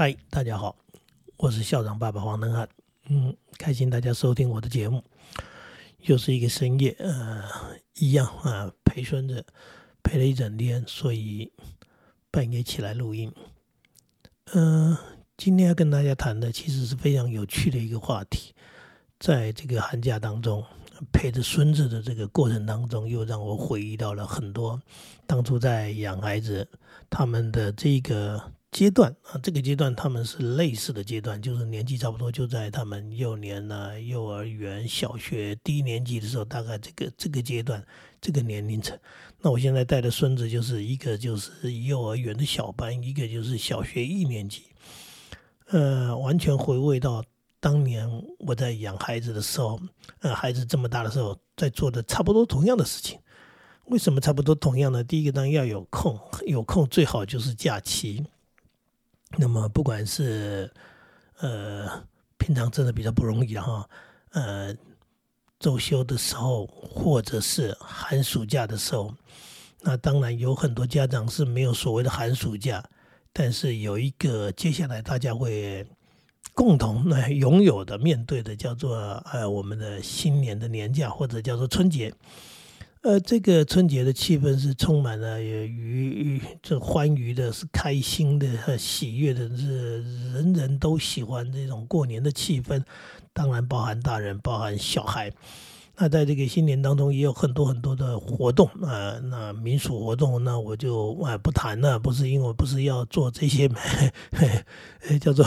嗨，大家好，我是校长爸爸黄登汉。嗯，开心大家收听我的节目。又是一个深夜，呃，一样啊，陪孙子陪了一整天，所以半夜起来录音。嗯，今天要跟大家谈的其实是非常有趣的一个话题。在这个寒假当中，陪着孙子的这个过程当中，又让我回忆到了很多当初在养孩子他们的这个。阶段啊，这个阶段他们是类似的阶段，就是年纪差不多就在他们幼年呢、幼儿园、小学低年级的时候，大概这个这个阶段这个年龄层。那我现在带的孙子就是一个就是幼儿园的小班，一个就是小学一年级。呃，完全回味到当年我在养孩子的时候，呃，孩子这么大的时候，在做的差不多同样的事情。为什么差不多同样呢？第一个当然要有空，有空最好就是假期。那么，不管是呃平常真的比较不容易的哈，呃周休的时候，或者是寒暑假的时候，那当然有很多家长是没有所谓的寒暑假，但是有一个接下来大家会共同来拥有的、面对的，叫做呃我们的新年的年假，或者叫做春节。呃，这个春节的气氛是充满了愉这欢愉的，是开心的和喜悦的，是人人都喜欢这种过年的气氛。当然，包含大人，包含小孩。那在这个新年当中，也有很多很多的活动啊。那民俗活动，那我就啊不谈了，不是因为不是要做这些，叫做。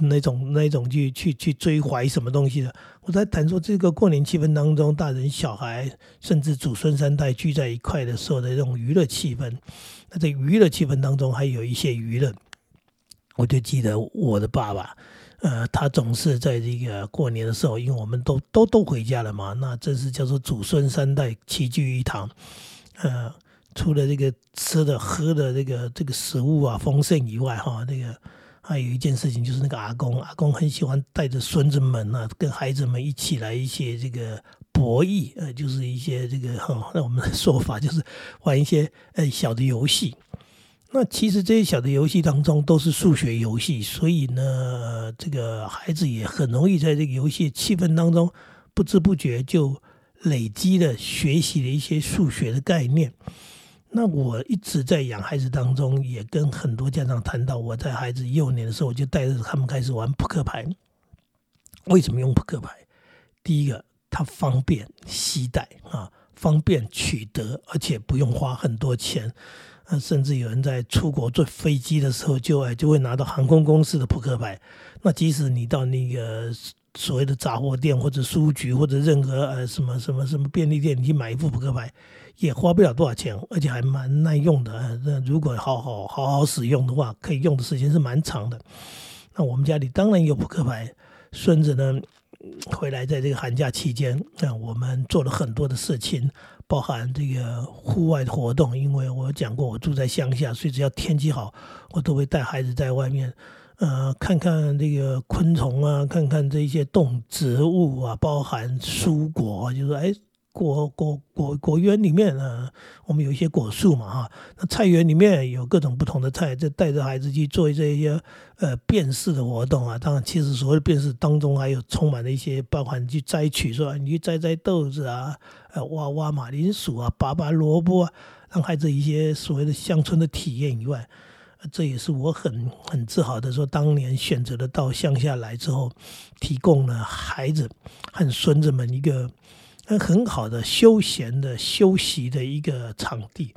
那种那种去去去追怀什么东西的，我在谈说这个过年气氛当中，大人小孩甚至祖孙三代聚在一块的时候的这种娱乐气氛。那在娱乐气氛当中，还有一些娱乐，我就记得我的爸爸，呃，他总是在这个过年的时候，因为我们都都都回家了嘛，那这是叫做祖孙三代齐聚一堂，呃，除了这个吃的喝的这个这个食物啊丰盛以外，哈，这个。还有一件事情，就是那个阿公，阿公很喜欢带着孙子们啊，跟孩子们一起来一些这个博弈，呃，就是一些这个哈，那 我们的说法就是玩一些呃小的游戏。那其实这些小的游戏当中都是数学游戏，所以呢，这个孩子也很容易在这个游戏气氛当中不知不觉就累积了学习的一些数学的概念。那我一直在养孩子当中，也跟很多家长谈到，我在孩子幼年的时候，我就带着他们开始玩扑克牌。为什么用扑克牌？第一个，它方便携带啊，方便取得，而且不用花很多钱。啊，甚至有人在出国坐飞机的时候，就哎就会拿到航空公司的扑克牌。那即使你到那个所谓的杂货店或者书局或者任何呃什么什么什么便利店，你去买一副扑克牌。也花不了多少钱，而且还蛮耐用的。那如果好好好好使用的话，可以用的时间是蛮长的。那我们家里当然有扑克牌。孙子呢，回来在这个寒假期间，那我们做了很多的事情，包含这个户外的活动。因为我讲过，我住在乡下，所以只要天气好，我都会带孩子在外面，呃，看看这个昆虫啊，看看这些动植物啊，包含蔬果，就是哎。果果果果园里面呢，我们有一些果树嘛哈，那菜园里面有各种不同的菜，就带着孩子去做这些呃辨识的活动啊。当然，其实所谓的辨识当中还有充满了一些包含去摘取，是吧你去摘摘豆子啊，呃挖挖马铃薯啊，拔拔萝卜啊，让孩子一些所谓的乡村的体验以外，这也是我很很自豪的说，当年选择的到乡下来之后，提供了孩子和孙子们一个。很好的休闲的休息的一个场地。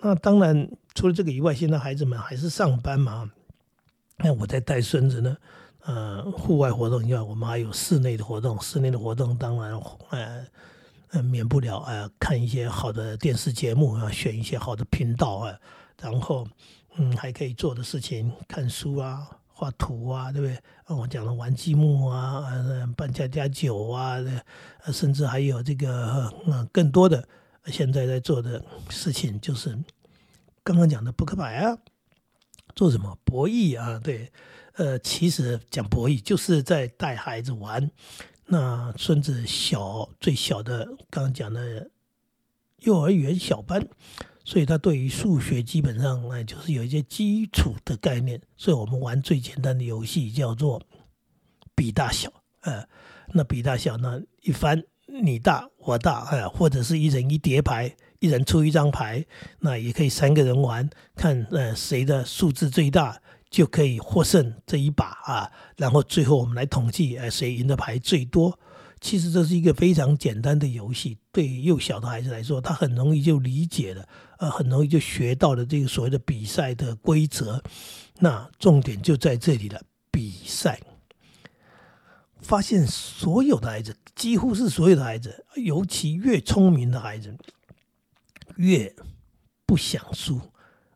那当然，除了这个以外，现在孩子们还是上班嘛。那我在带孙子呢，呃，户外活动以外，我们还有室内的活动。室内的活动当然，呃，免不了呃，看一些好的电视节目啊，选一些好的频道啊，然后嗯，还可以做的事情，看书啊。画图啊，对不对？我讲的玩积木啊，办家家酒啊，甚至还有这个嗯更多的现在在做的事情，就是刚刚讲的扑克牌啊，做什么博弈啊？对，呃，其实讲博弈就是在带孩子玩。那孙子小最小的，刚刚讲的幼儿园小班，所以他对于数学基本上哎就是有一些基础的概念。所以我们玩最简单的游戏叫做比大小，呃，那比大小呢，一翻你大我大，哎，或者是一人一叠牌，一人出一张牌，那也可以三个人玩，看呃谁的数字最大就可以获胜这一把啊。然后最后我们来统计，哎，谁赢的牌最多。其实这是一个非常简单的游戏，对幼小的孩子来说，他很容易就理解了，呃，很容易就学到了这个所谓的比赛的规则。那重点就在这里了，比赛。发现所有的孩子，几乎是所有的孩子，尤其越聪明的孩子，越不想输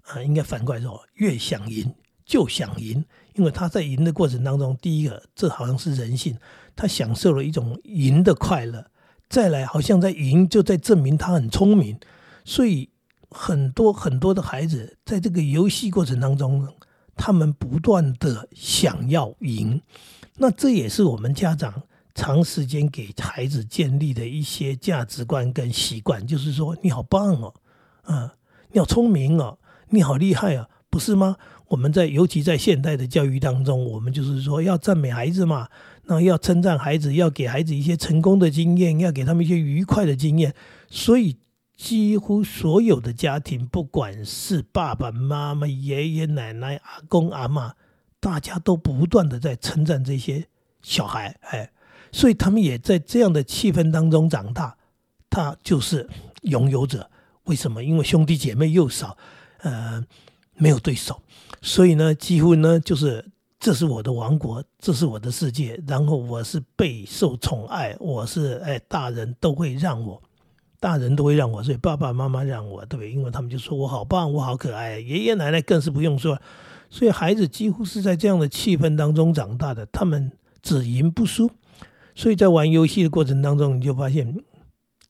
啊，应该反过来说，越想赢就想赢，因为他在赢的过程当中，第一个，这好像是人性。他享受了一种赢的快乐，再来好像在赢就在证明他很聪明，所以很多很多的孩子在这个游戏过程当中，他们不断的想要赢，那这也是我们家长长时间给孩子建立的一些价值观跟习惯，就是说你好棒哦，啊，你好聪明哦，你好厉害啊，不是吗？我们在尤其在现代的教育当中，我们就是说要赞美孩子嘛。那要称赞孩子，要给孩子一些成功的经验，要给他们一些愉快的经验。所以，几乎所有的家庭，不管是爸爸妈妈、爷爷奶奶、阿公阿妈，大家都不断的在称赞这些小孩。哎，所以他们也在这样的气氛当中长大。他就是拥有者。为什么？因为兄弟姐妹又少，呃，没有对手，所以呢，几乎呢就是。这是我的王国，这是我的世界，然后我是备受宠爱，我是哎，大人都会让我，大人都会让我，所以爸爸妈妈让我，对不对？因为他们就说我好棒，我好可爱，爷爷奶奶更是不用说，所以孩子几乎是在这样的气氛当中长大的，他们只赢不输，所以在玩游戏的过程当中，你就发现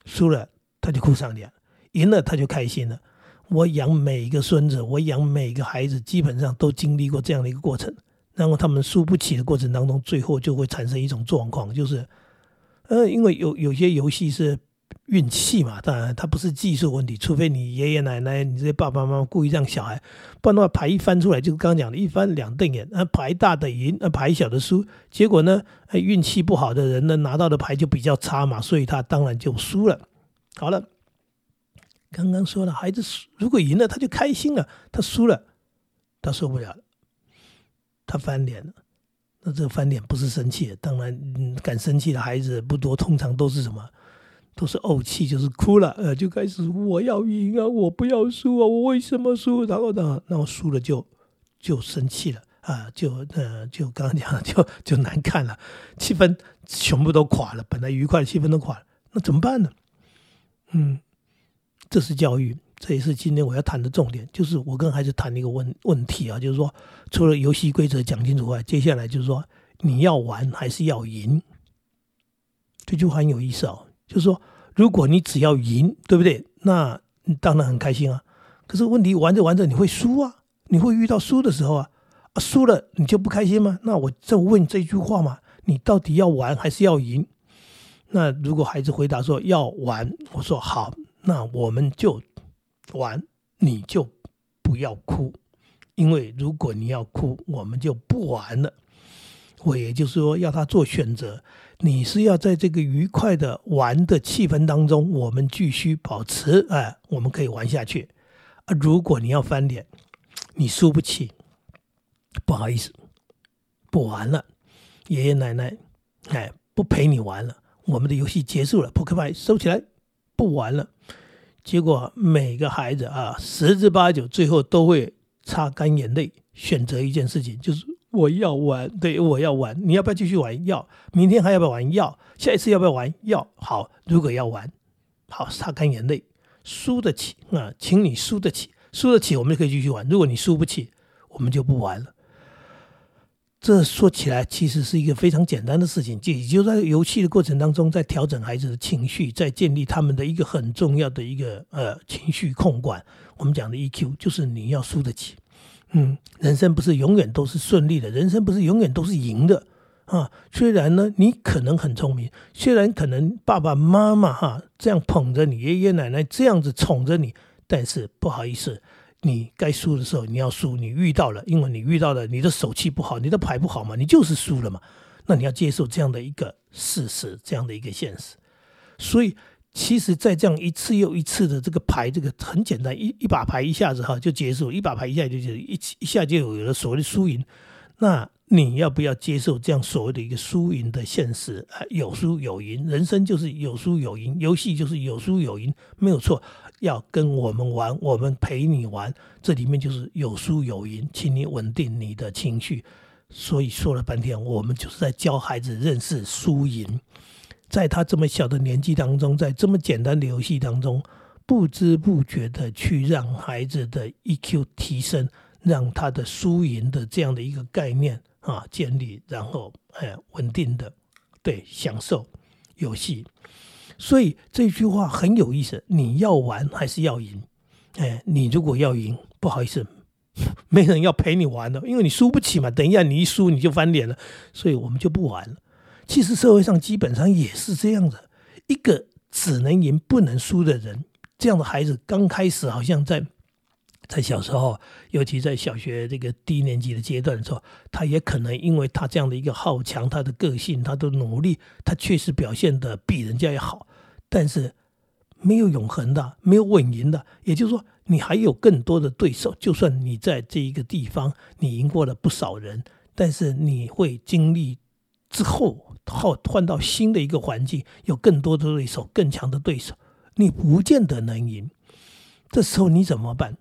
输了他就哭丧脸，赢了他就开心了。我养每一个孙子，我养每一个孩子，基本上都经历过这样的一个过程。然后他们输不起的过程当中，最后就会产生一种状况，就是，呃，因为有有些游戏是运气嘛，当然它不是技术问题，除非你爷爷奶奶、你这些爸爸妈妈故意让小孩，不然的话牌一翻出来，就是刚刚讲的一翻两瞪眼，那牌大的赢，那牌小的输，结果呢，运气不好的人呢拿到的牌就比较差嘛，所以他当然就输了。好了，刚刚说了，孩子如果赢了他就开心了，他输了他受不了了。他翻脸了，那这个翻脸不是生气，当然，敢生气的孩子不多，通常都是什么，都是怄气，就是哭了，呃，就开始我要赢啊，我不要输啊，我为什么输？然后呢，然后输了就就生气了啊，就呃，就刚刚讲的 就就难看了，气氛全部都垮了，本来愉快的气氛都垮了，那怎么办呢？嗯，这是教育。这也是今天我要谈的重点，就是我跟孩子谈的一个问问题啊，就是说，除了游戏规则讲清楚外，接下来就是说，你要玩还是要赢？这句话很有意思哦，就是说，如果你只要赢，对不对？那你当然很开心啊。可是问题玩着玩着你会输啊，你会遇到输的时候啊，啊输了你就不开心吗？那我就问这句话嘛，你到底要玩还是要赢？那如果孩子回答说要玩，我说好，那我们就。玩你就不要哭，因为如果你要哭，我们就不玩了。我也就是说，要他做选择。你是要在这个愉快的玩的气氛当中，我们继续保持，哎，我们可以玩下去。啊，如果你要翻脸，你输不起，不好意思，不玩了。爷爷奶奶，哎，不陪你玩了，我们的游戏结束了，扑克牌收起来，不玩了。结果每个孩子啊，十之八九最后都会擦干眼泪，选择一件事情，就是我要玩，对我要玩。你要不要继续玩？要。明天还要不要玩？要。下一次要不要玩？要。好，如果要玩，好，擦干眼泪，输得起啊，请你输得起，输得起，我们就可以继续玩。如果你输不起，我们就不玩了。这说起来其实是一个非常简单的事情，也就在游戏的过程当中，在调整孩子的情绪，在建立他们的一个很重要的一个呃情绪控管。我们讲的 EQ 就是你要输得起，嗯，人生不是永远都是顺利的，人生不是永远都是赢的啊。虽然呢，你可能很聪明，虽然可能爸爸妈妈哈这样捧着你，爷爷奶奶这样子宠着你，但是不好意思，你该输的时候你要输，你遇到了，因为你遇到了你的手气不好，你的牌不好嘛，你就是输了嘛。那你要接受这样的一个事实，这样的一个现实。所以，其实，在这样一次又一次的这个牌，这个很简单，一一把牌一下子哈就结束，一把牌一下就就一一下就有了所谓的输赢。那你要不要接受这样所谓的一个输赢的现实啊？有输有赢，人生就是有输有赢，游戏就是有输有赢，没有错。要跟我们玩，我们陪你玩，这里面就是有输有赢，请你稳定你的情绪。所以说了半天，我们就是在教孩子认识输赢，在他这么小的年纪当中，在这么简单的游戏当中，不知不觉的去让孩子的 EQ 提升。让他的输赢的这样的一个概念啊建立，然后哎稳定的对享受游戏，所以这句话很有意思。你要玩还是要赢？哎，你如果要赢，不好意思，没人要陪你玩的，因为你输不起嘛。等一下你一输你就翻脸了，所以我们就不玩了。其实社会上基本上也是这样的，一个只能赢不能输的人，这样的孩子刚开始好像在。在小时候，尤其在小学这个低年级的阶段的时候，他也可能因为他这样的一个好强，他的个性，他的努力，他确实表现的比人家要好。但是没有永恒的，没有稳赢的。也就是说，你还有更多的对手。就算你在这一个地方你赢过了不少人，但是你会经历之后，换换到新的一个环境，有更多的对手，更强的对手，你不见得能赢。这时候你怎么办？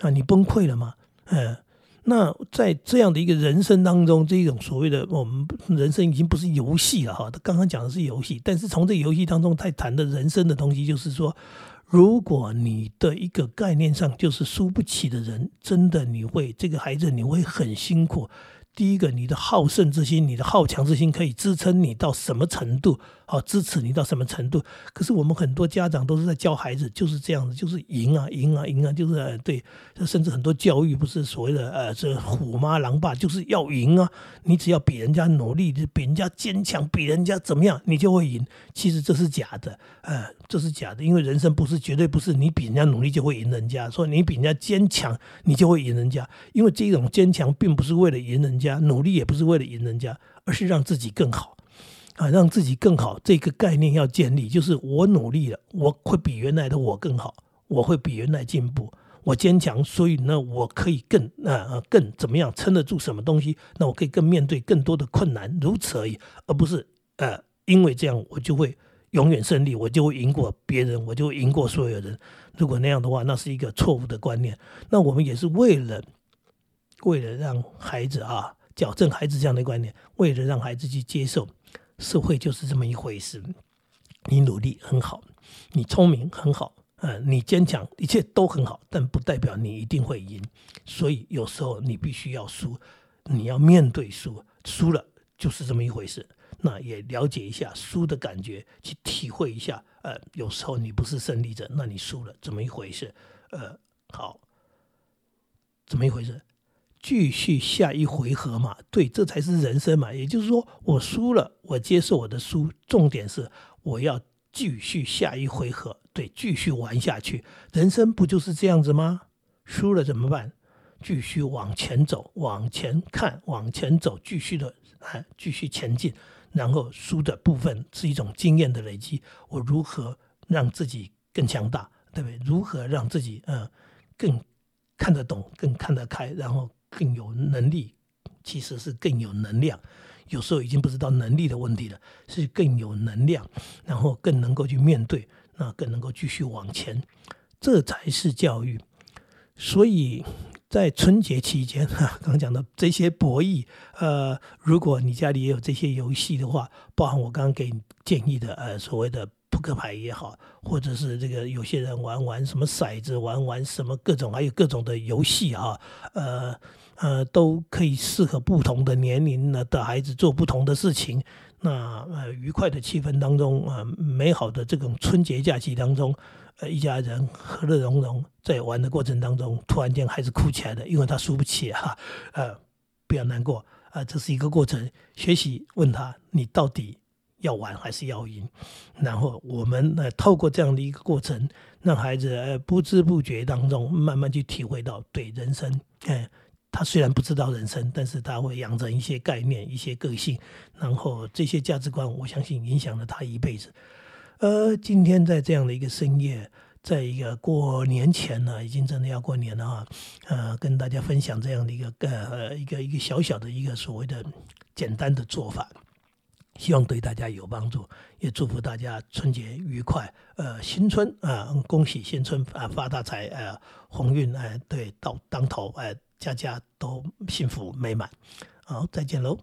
啊，你崩溃了吗？嗯，那在这样的一个人生当中，这种所谓的我们人生已经不是游戏了哈。他刚刚讲的是游戏，但是从这游戏当中在谈的人生的东西，就是说，如果你的一个概念上就是输不起的人，真的你会这个孩子你会很辛苦。第一个，你的好胜之心，你的好强之心，可以支撑你到什么程度？好，支持你到什么程度？可是我们很多家长都是在教孩子，就是这样子，就是赢啊，赢啊，赢啊，就是对，甚至很多教育不是所谓的呃，这虎妈狼爸，就是要赢啊。你只要比人家努力，比人家坚强，比人家怎么样，你就会赢。其实这是假的，呃，这是假的，因为人生不是绝对不是你比人家努力就会赢人家，说你比人家坚强，你就会赢人家，因为这种坚强并不是为了赢人家。努力也不是为了赢人家，而是让自己更好啊，让自己更好。这个概念要建立，就是我努力了，我会比原来的我更好，我会比原来进步，我坚强，所以呢，我可以更啊更怎么样撑得住什么东西？那我可以更面对更多的困难，如此而已，而不是呃，因为这样我就会永远胜利，我就会赢过别人，我就会赢过所有人。如果那样的话，那是一个错误的观念。那我们也是为了为了让孩子啊。矫正孩子这样的观念，为了让孩子去接受社会就是这么一回事。你努力很好，你聪明很好，呃，你坚强，一切都很好，但不代表你一定会赢。所以有时候你必须要输，你要面对输，输了就是这么一回事。那也了解一下输的感觉，去体会一下。呃，有时候你不是胜利者，那你输了怎么一回事？呃，好，怎么一回事？继续下一回合嘛？对，这才是人生嘛。也就是说，我输了，我接受我的输。重点是我要继续下一回合，对，继续玩下去。人生不就是这样子吗？输了怎么办？继续往前走，往前看，往前走，继续的啊，继续前进。然后输的部分是一种经验的累积。我如何让自己更强大，对不对？如何让自己嗯更看得懂，更看得开，然后。更有能力，其实是更有能量。有时候已经不知道能力的问题了，是更有能量，然后更能够去面对，那更能够继续往前，这才是教育。所以在春节期间，哈，刚讲的这些博弈，呃，如果你家里也有这些游戏的话，包含我刚刚给你建议的，呃，所谓的扑克牌也好，或者是这个有些人玩玩什么骰子，玩玩什么各种，还有各种的游戏啊，呃。呃，都可以适合不同的年龄呢的孩子做不同的事情。那呃，愉快的气氛当中啊，美好的这种春节假期当中，呃，一家人和乐融融在玩的过程当中，突然间孩子哭起来了，因为他输不起哈。呃，不要难过啊，这是一个过程。学习问他，你到底要玩还是要赢。然后我们呃透过这样的一个过程，让孩子呃不知不觉当中慢慢去体会到对人生，哎，他虽然不知道人生，但是他会养成一些概念、一些个性，然后这些价值观，我相信影响了他一辈子。呃，今天在这样的一个深夜。在一个过年前呢，已经真的要过年了哈，呃，跟大家分享这样的一个呃一个一个小小的一个所谓的简单的做法，希望对大家有帮助，也祝福大家春节愉快，呃，新春啊，恭喜新春啊，发大财，呃，鸿运哎，对，到当头，哎，家家都幸福美满，好，再见喽。